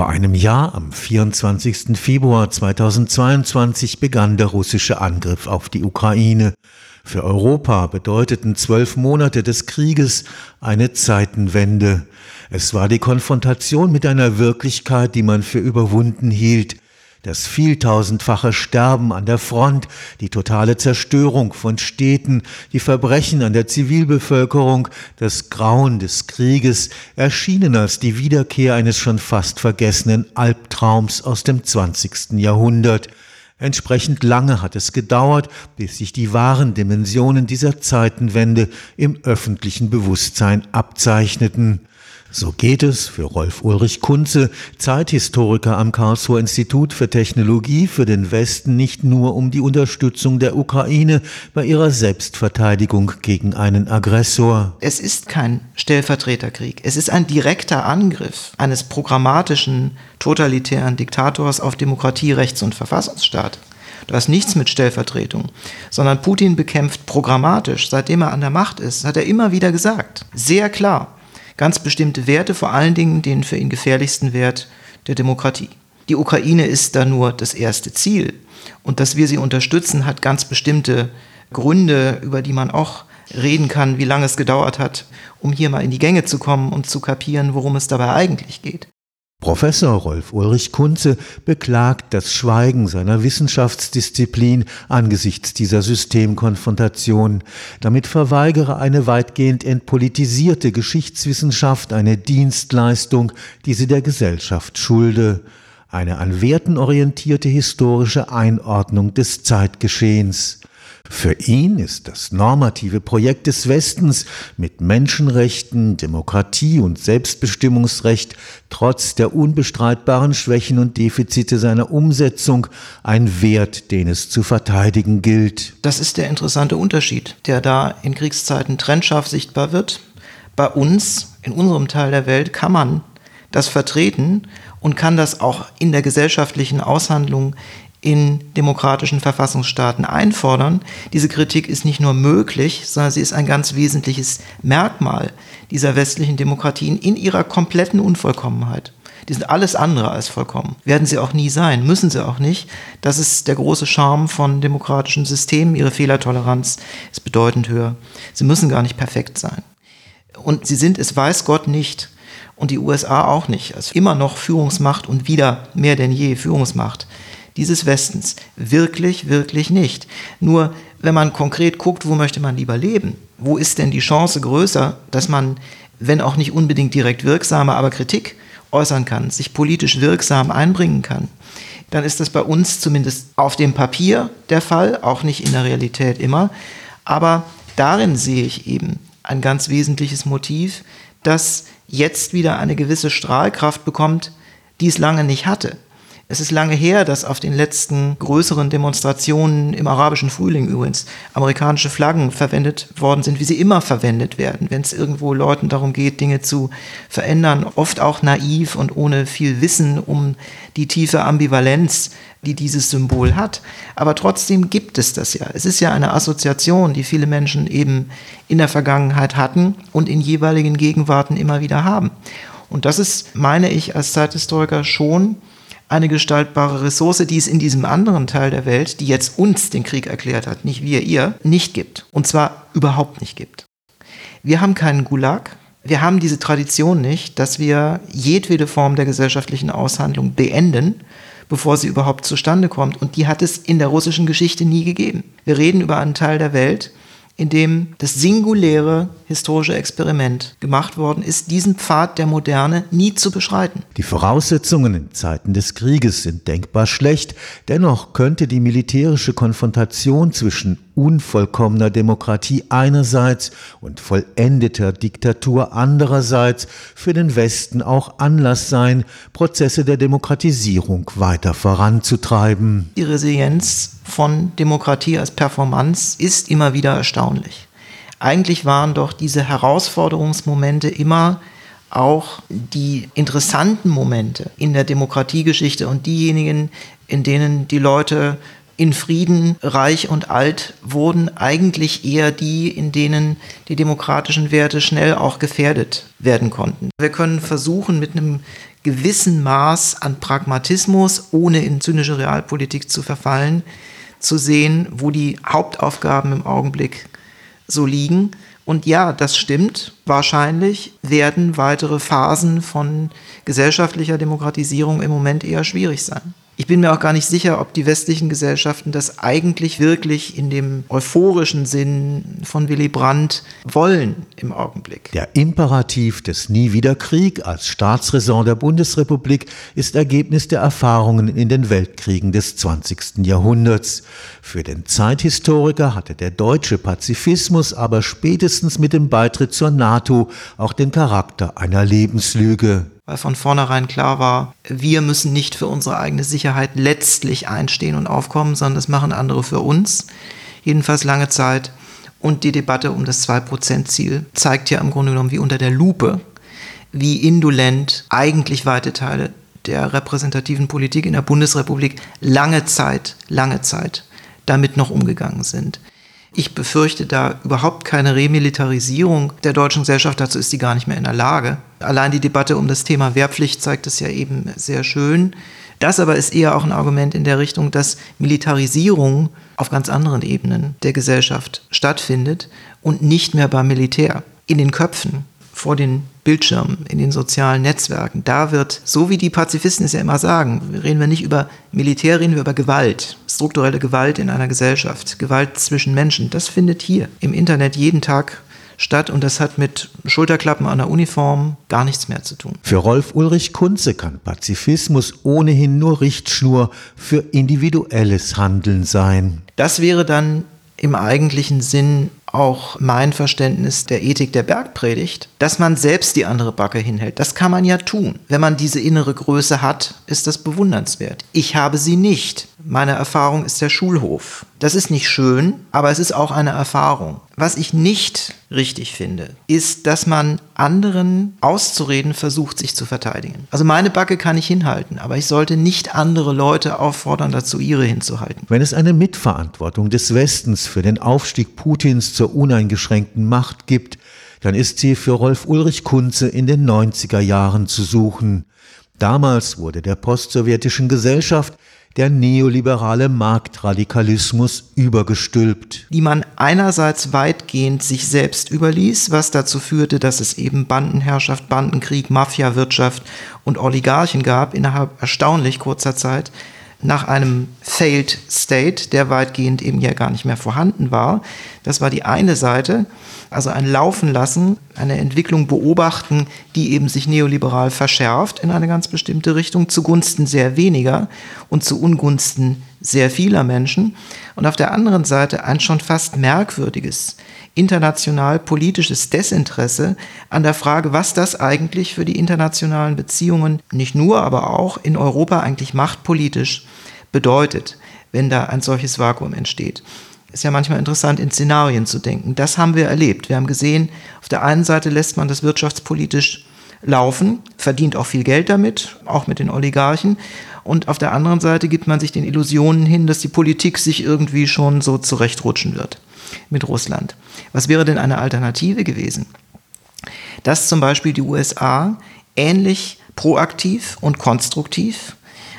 Vor einem Jahr, am 24. Februar 2022, begann der russische Angriff auf die Ukraine. Für Europa bedeuteten zwölf Monate des Krieges eine Zeitenwende. Es war die Konfrontation mit einer Wirklichkeit, die man für überwunden hielt, das vieltausendfache Sterben an der Front, die totale Zerstörung von Städten, die Verbrechen an der Zivilbevölkerung, das Grauen des Krieges erschienen als die Wiederkehr eines schon fast vergessenen Albtraums aus dem 20. Jahrhundert. Entsprechend lange hat es gedauert, bis sich die wahren Dimensionen dieser Zeitenwende im öffentlichen Bewusstsein abzeichneten. So geht es für Rolf Ulrich Kunze, Zeithistoriker am Karlsruher Institut für Technologie für den Westen, nicht nur um die Unterstützung der Ukraine bei ihrer Selbstverteidigung gegen einen Aggressor. Es ist kein Stellvertreterkrieg. Es ist ein direkter Angriff eines programmatischen, totalitären Diktators auf Demokratie, Rechts- und Verfassungsstaat. Du hast nichts mit Stellvertretung, sondern Putin bekämpft programmatisch, seitdem er an der Macht ist, hat er immer wieder gesagt. Sehr klar ganz bestimmte Werte, vor allen Dingen den für ihn gefährlichsten Wert der Demokratie. Die Ukraine ist da nur das erste Ziel. Und dass wir sie unterstützen, hat ganz bestimmte Gründe, über die man auch reden kann, wie lange es gedauert hat, um hier mal in die Gänge zu kommen und zu kapieren, worum es dabei eigentlich geht. Professor Rolf Ulrich Kunze beklagt das Schweigen seiner Wissenschaftsdisziplin angesichts dieser Systemkonfrontation. Damit verweigere eine weitgehend entpolitisierte Geschichtswissenschaft eine Dienstleistung, die sie der Gesellschaft schulde. Eine an Werten orientierte historische Einordnung des Zeitgeschehens. Für ihn ist das normative Projekt des Westens mit Menschenrechten, Demokratie und Selbstbestimmungsrecht trotz der unbestreitbaren Schwächen und Defizite seiner Umsetzung ein Wert, den es zu verteidigen gilt. Das ist der interessante Unterschied, der da in Kriegszeiten trennscharf sichtbar wird. Bei uns, in unserem Teil der Welt, kann man das vertreten und kann das auch in der gesellschaftlichen Aushandlung in demokratischen Verfassungsstaaten einfordern. Diese Kritik ist nicht nur möglich, sondern sie ist ein ganz wesentliches Merkmal dieser westlichen Demokratien in ihrer kompletten Unvollkommenheit. Die sind alles andere als vollkommen. Werden sie auch nie sein, müssen sie auch nicht. Das ist der große Charme von demokratischen Systemen. Ihre Fehlertoleranz ist bedeutend höher. Sie müssen gar nicht perfekt sein. Und sie sind es weiß Gott nicht. Und die USA auch nicht. Also immer noch Führungsmacht und wieder mehr denn je Führungsmacht dieses Westens. Wirklich, wirklich nicht. Nur wenn man konkret guckt, wo möchte man lieber leben? Wo ist denn die Chance größer, dass man, wenn auch nicht unbedingt direkt wirksame, aber Kritik äußern kann, sich politisch wirksam einbringen kann? Dann ist das bei uns zumindest auf dem Papier der Fall, auch nicht in der Realität immer. Aber darin sehe ich eben ein ganz wesentliches Motiv, das jetzt wieder eine gewisse Strahlkraft bekommt, die es lange nicht hatte. Es ist lange her, dass auf den letzten größeren Demonstrationen im arabischen Frühling übrigens amerikanische Flaggen verwendet worden sind, wie sie immer verwendet werden, wenn es irgendwo Leuten darum geht, Dinge zu verändern, oft auch naiv und ohne viel Wissen um die tiefe Ambivalenz, die dieses Symbol hat. Aber trotzdem gibt es das ja. Es ist ja eine Assoziation, die viele Menschen eben in der Vergangenheit hatten und in jeweiligen Gegenwarten immer wieder haben. Und das ist, meine ich, als Zeithistoriker schon eine gestaltbare Ressource, die es in diesem anderen Teil der Welt, die jetzt uns den Krieg erklärt hat, nicht wir ihr, nicht gibt. Und zwar überhaupt nicht gibt. Wir haben keinen Gulag. Wir haben diese Tradition nicht, dass wir jedwede Form der gesellschaftlichen Aushandlung beenden, bevor sie überhaupt zustande kommt. Und die hat es in der russischen Geschichte nie gegeben. Wir reden über einen Teil der Welt, in dem das singuläre historische Experiment gemacht worden ist, diesen Pfad der Moderne nie zu beschreiten. Die Voraussetzungen in Zeiten des Krieges sind denkbar schlecht, dennoch könnte die militärische Konfrontation zwischen unvollkommener Demokratie einerseits und vollendeter Diktatur andererseits für den Westen auch Anlass sein, Prozesse der Demokratisierung weiter voranzutreiben. Die Resilienz von Demokratie als Performance ist immer wieder erstaunlich. Eigentlich waren doch diese Herausforderungsmomente immer auch die interessanten Momente in der Demokratiegeschichte und diejenigen, in denen die Leute in Frieden reich und alt wurden eigentlich eher die, in denen die demokratischen Werte schnell auch gefährdet werden konnten. Wir können versuchen, mit einem gewissen Maß an Pragmatismus, ohne in zynische Realpolitik zu verfallen, zu sehen, wo die Hauptaufgaben im Augenblick so liegen. Und ja, das stimmt. Wahrscheinlich werden weitere Phasen von gesellschaftlicher Demokratisierung im Moment eher schwierig sein. Ich bin mir auch gar nicht sicher, ob die westlichen Gesellschaften das eigentlich wirklich in dem euphorischen Sinn von Willy Brandt wollen im Augenblick. Der Imperativ des Nie wieder Krieg als Staatsräson der Bundesrepublik ist Ergebnis der Erfahrungen in den Weltkriegen des 20. Jahrhunderts. Für den Zeithistoriker hatte der deutsche Pazifismus aber spätestens mit dem Beitritt zur NATO auch den Charakter einer Lebenslüge weil von vornherein klar war, wir müssen nicht für unsere eigene Sicherheit letztlich einstehen und aufkommen, sondern das machen andere für uns. Jedenfalls lange Zeit. Und die Debatte um das 2%-Ziel zeigt ja im Grunde genommen wie unter der Lupe, wie indolent eigentlich weite Teile der repräsentativen Politik in der Bundesrepublik lange Zeit, lange Zeit damit noch umgegangen sind. Ich befürchte da überhaupt keine Remilitarisierung der deutschen Gesellschaft. Dazu ist sie gar nicht mehr in der Lage. Allein die Debatte um das Thema Wehrpflicht zeigt es ja eben sehr schön. Das aber ist eher auch ein Argument in der Richtung, dass Militarisierung auf ganz anderen Ebenen der Gesellschaft stattfindet und nicht mehr beim Militär. In den Köpfen, vor den Bildschirmen, in den sozialen Netzwerken. Da wird, so wie die Pazifisten es ja immer sagen, reden wir nicht über Militär, reden wir über Gewalt, strukturelle Gewalt in einer Gesellschaft, Gewalt zwischen Menschen. Das findet hier im Internet jeden Tag statt und das hat mit Schulterklappen an der Uniform gar nichts mehr zu tun. Für Rolf Ulrich Kunze kann Pazifismus ohnehin nur Richtschnur für individuelles Handeln sein. Das wäre dann im eigentlichen Sinn auch mein Verständnis der Ethik der Bergpredigt, dass man selbst die andere Backe hinhält. Das kann man ja tun. Wenn man diese innere Größe hat, ist das bewundernswert. Ich habe sie nicht. Meine Erfahrung ist der Schulhof. Das ist nicht schön, aber es ist auch eine Erfahrung. Was ich nicht richtig finde, ist, dass man anderen auszureden versucht, sich zu verteidigen. Also meine Backe kann ich hinhalten, aber ich sollte nicht andere Leute auffordern, dazu ihre hinzuhalten. Wenn es eine Mitverantwortung des Westens für den Aufstieg Putins zur uneingeschränkten Macht gibt, dann ist sie für Rolf Ulrich Kunze in den 90er Jahren zu suchen. Damals wurde der postsowjetischen Gesellschaft der neoliberale Marktradikalismus übergestülpt. Die man einerseits weitgehend sich selbst überließ, was dazu führte, dass es eben Bandenherrschaft, Bandenkrieg, Mafiawirtschaft und Oligarchen gab innerhalb erstaunlich kurzer Zeit nach einem Failed State, der weitgehend eben ja gar nicht mehr vorhanden war. Das war die eine Seite, also ein Laufen lassen, eine Entwicklung beobachten, die eben sich neoliberal verschärft in eine ganz bestimmte Richtung, zugunsten sehr weniger und zu Ungunsten sehr vieler Menschen. Und auf der anderen Seite ein schon fast merkwürdiges international politisches Desinteresse an der Frage, was das eigentlich für die internationalen Beziehungen nicht nur, aber auch in Europa eigentlich machtpolitisch bedeutet, wenn da ein solches Vakuum entsteht. Ist ja manchmal interessant, in Szenarien zu denken. Das haben wir erlebt. Wir haben gesehen, auf der einen Seite lässt man das wirtschaftspolitisch laufen, verdient auch viel Geld damit, auch mit den Oligarchen. Und auf der anderen Seite gibt man sich den Illusionen hin, dass die Politik sich irgendwie schon so zurechtrutschen wird mit Russland. Was wäre denn eine Alternative gewesen? Dass zum Beispiel die USA ähnlich proaktiv und konstruktiv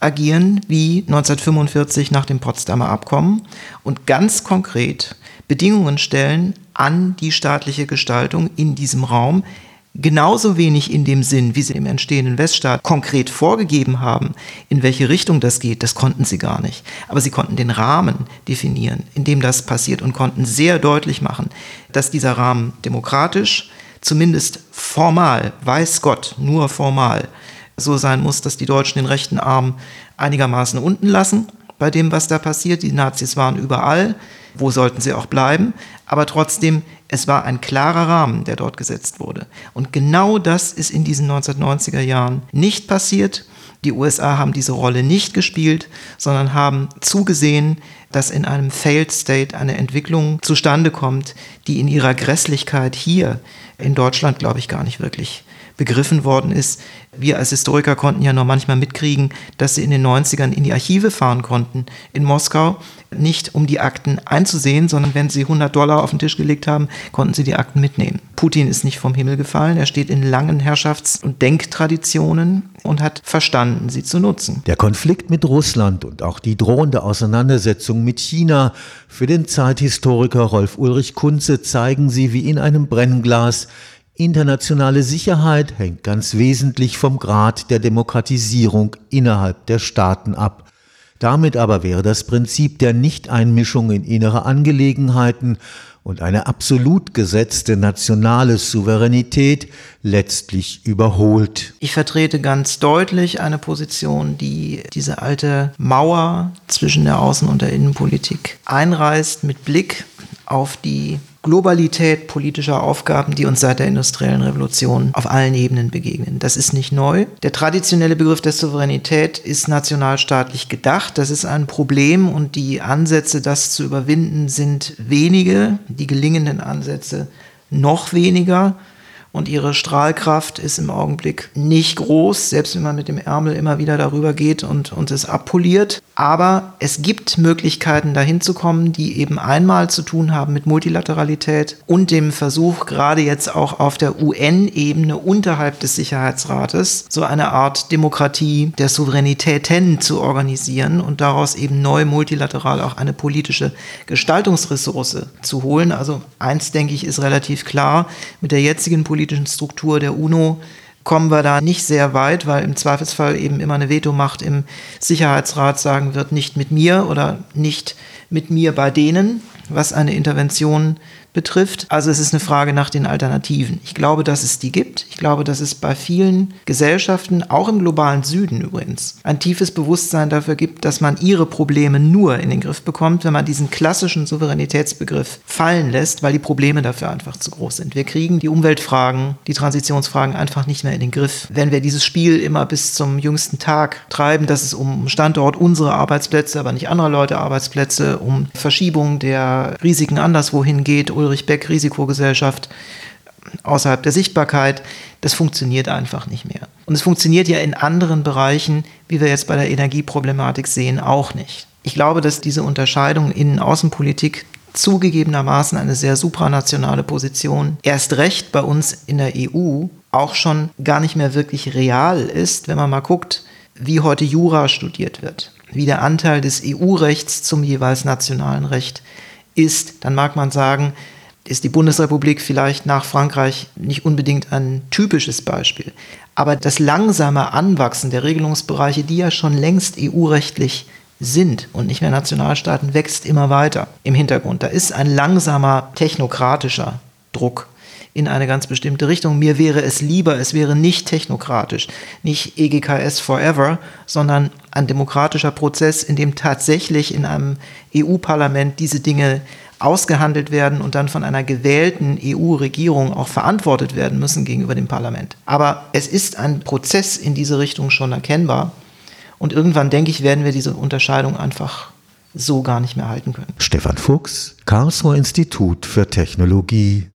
agieren wie 1945 nach dem Potsdamer Abkommen und ganz konkret Bedingungen stellen an die staatliche Gestaltung in diesem Raum, genauso wenig in dem Sinn, wie sie im entstehenden Weststaat konkret vorgegeben haben, in welche Richtung das geht, das konnten sie gar nicht. Aber sie konnten den Rahmen definieren, in dem das passiert und konnten sehr deutlich machen, dass dieser Rahmen demokratisch, zumindest formal, weiß Gott, nur formal, so sein muss, dass die Deutschen den rechten Arm einigermaßen unten lassen bei dem, was da passiert. Die Nazis waren überall. Wo sollten sie auch bleiben? Aber trotzdem, es war ein klarer Rahmen, der dort gesetzt wurde. Und genau das ist in diesen 1990er Jahren nicht passiert. Die USA haben diese Rolle nicht gespielt, sondern haben zugesehen, dass in einem Failed State eine Entwicklung zustande kommt, die in ihrer Grässlichkeit hier in Deutschland, glaube ich, gar nicht wirklich begriffen worden ist. Wir als Historiker konnten ja noch manchmal mitkriegen, dass sie in den 90ern in die Archive fahren konnten in Moskau, nicht um die Akten einzusehen, sondern wenn sie 100 Dollar auf den Tisch gelegt haben, konnten sie die Akten mitnehmen. Putin ist nicht vom Himmel gefallen, er steht in langen Herrschafts- und Denktraditionen und hat verstanden, sie zu nutzen. Der Konflikt mit Russland und auch die drohende Auseinandersetzung mit China für den Zeithistoriker Rolf Ulrich Kunze zeigen sie wie in einem Brennglas, Internationale Sicherheit hängt ganz wesentlich vom Grad der Demokratisierung innerhalb der Staaten ab. Damit aber wäre das Prinzip der Nichteinmischung in innere Angelegenheiten und eine absolut gesetzte nationale Souveränität letztlich überholt. Ich vertrete ganz deutlich eine Position, die diese alte Mauer zwischen der Außen- und der Innenpolitik einreißt mit Blick auf die Globalität politischer Aufgaben, die uns seit der industriellen Revolution auf allen Ebenen begegnen. Das ist nicht neu. Der traditionelle Begriff der Souveränität ist nationalstaatlich gedacht. Das ist ein Problem und die Ansätze, das zu überwinden, sind wenige. Die gelingenden Ansätze noch weniger und ihre Strahlkraft ist im Augenblick nicht groß, selbst wenn man mit dem Ärmel immer wieder darüber geht und, und es abpoliert. Aber es gibt Möglichkeiten, dahin zu kommen, die eben einmal zu tun haben mit Multilateralität und dem Versuch, gerade jetzt auch auf der UN-Ebene unterhalb des Sicherheitsrates, so eine Art Demokratie der Souveränitäten zu organisieren und daraus eben neu multilateral auch eine politische Gestaltungsressource zu holen. Also eins, denke ich, ist relativ klar. Mit der jetzigen Politik politischen Struktur der UNO kommen wir da nicht sehr weit, weil im Zweifelsfall eben immer eine Vetomacht im Sicherheitsrat sagen wird, nicht mit mir oder nicht mit mir bei denen, was eine Intervention betrifft. Also es ist eine Frage nach den Alternativen. Ich glaube, dass es die gibt. Ich glaube, dass es bei vielen Gesellschaften, auch im globalen Süden übrigens, ein tiefes Bewusstsein dafür gibt, dass man ihre Probleme nur in den Griff bekommt, wenn man diesen klassischen Souveränitätsbegriff fallen lässt, weil die Probleme dafür einfach zu groß sind. Wir kriegen die Umweltfragen, die Transitionsfragen einfach nicht mehr in den Griff. Wenn wir dieses Spiel immer bis zum jüngsten Tag treiben, dass es um Standort unsere Arbeitsplätze, aber nicht anderer Leute Arbeitsplätze, um Verschiebung der Risiken anderswohin geht Ulrich Beck Risikogesellschaft außerhalb der Sichtbarkeit, das funktioniert einfach nicht mehr. Und es funktioniert ja in anderen Bereichen, wie wir jetzt bei der Energieproblematik sehen, auch nicht. Ich glaube, dass diese Unterscheidung in Außenpolitik zugegebenermaßen eine sehr supranationale Position erst recht bei uns in der EU auch schon gar nicht mehr wirklich real ist, wenn man mal guckt, wie heute Jura studiert wird, wie der Anteil des EU-Rechts zum jeweils nationalen Recht ist, dann mag man sagen, ist die Bundesrepublik vielleicht nach Frankreich nicht unbedingt ein typisches Beispiel. Aber das langsame Anwachsen der Regelungsbereiche, die ja schon längst EU-rechtlich sind und nicht mehr Nationalstaaten, wächst immer weiter im Hintergrund. Da ist ein langsamer technokratischer Druck in eine ganz bestimmte Richtung. Mir wäre es lieber, es wäre nicht technokratisch, nicht EGKS forever, sondern ein demokratischer Prozess, in dem tatsächlich in einem EU-Parlament diese Dinge ausgehandelt werden und dann von einer gewählten EU-Regierung auch verantwortet werden müssen gegenüber dem Parlament. Aber es ist ein Prozess in diese Richtung schon erkennbar. Und irgendwann, denke ich, werden wir diese Unterscheidung einfach so gar nicht mehr halten können. Stefan Fuchs, Karlsruher Institut für Technologie